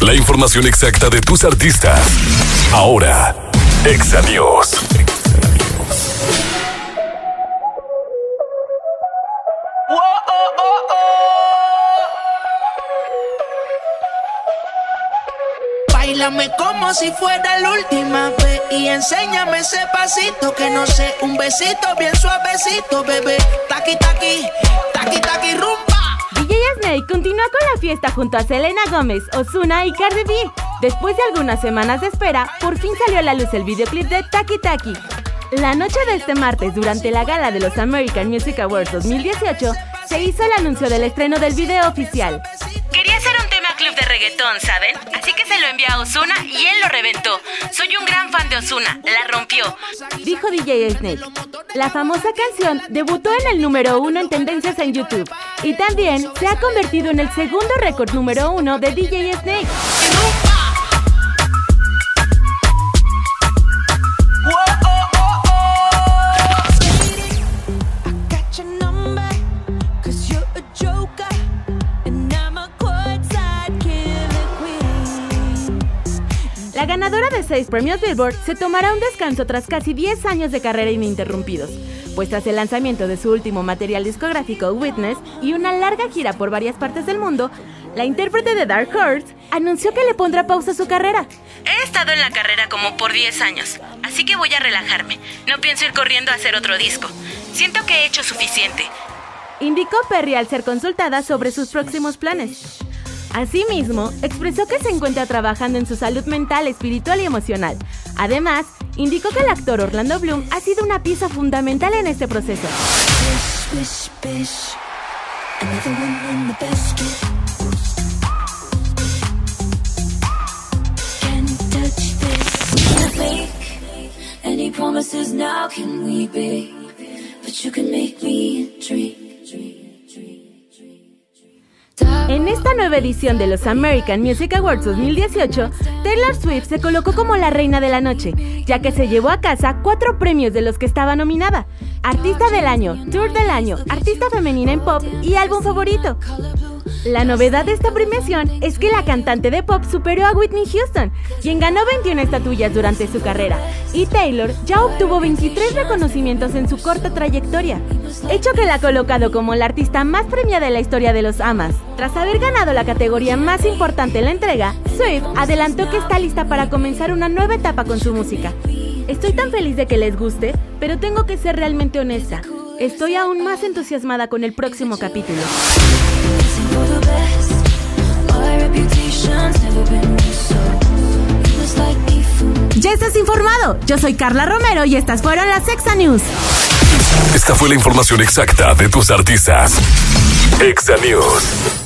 La información exacta de tus artistas. Ahora, Exa News. Bailame como si fuera la última vez y enséñame ese pasito que no sé, un besito bien suavecito, bebé. Taqui taqui, taqui. Snake continúa con la fiesta junto a Selena Gómez, Ozuna y Cardi B. Después de algunas semanas de espera, por fin salió a la luz el videoclip de Taki Taki. La noche de este martes, durante la gala de los American Music Awards 2018, se hizo el anuncio del estreno del video oficial. Quería hacer un tema club de reggaetón, ¿saben? Así que se lo envié a Osuna y él lo reventó. Soy un gran fan de Osuna, la rompió. Dijo DJ Snake. La famosa canción debutó en el número uno en tendencias en YouTube y también se ha convertido en el segundo récord número uno de DJ Snake. La ganadora de seis premios Billboard se tomará un descanso tras casi 10 años de carrera ininterrumpidos, pues tras el lanzamiento de su último material discográfico Witness y una larga gira por varias partes del mundo, la intérprete de Dark Horse anunció que le pondrá pausa a su carrera. He estado en la carrera como por 10 años, así que voy a relajarme. No pienso ir corriendo a hacer otro disco. Siento que he hecho suficiente. Indicó Perry al ser consultada sobre sus próximos planes. Asimismo, expresó que se encuentra trabajando en su salud mental, espiritual y emocional. Además, indicó que el actor Orlando Bloom ha sido una pieza fundamental en este proceso. But you can make me. En esta nueva edición de los American Music Awards 2018, Taylor Swift se colocó como la reina de la noche, ya que se llevó a casa cuatro premios de los que estaba nominada. Artista del año, Tour del año, Artista femenina en pop y álbum favorito. La novedad de esta premiación es que la cantante de pop superó a Whitney Houston, quien ganó 21 estatuillas durante su carrera, y Taylor ya obtuvo 23 reconocimientos en su corta trayectoria, hecho que la ha colocado como la artista más premiada en la historia de los AMAs. Tras haber ganado la categoría más importante en la entrega, Swift adelantó que está lista para comenzar una nueva etapa con su música. Estoy tan feliz de que les guste, pero tengo que ser realmente honesta. Estoy aún más entusiasmada con el próximo capítulo. Ya estás informado. Yo soy Carla Romero y estas fueron las Exa News. Esta fue la información exacta de tus artistas. Exa News.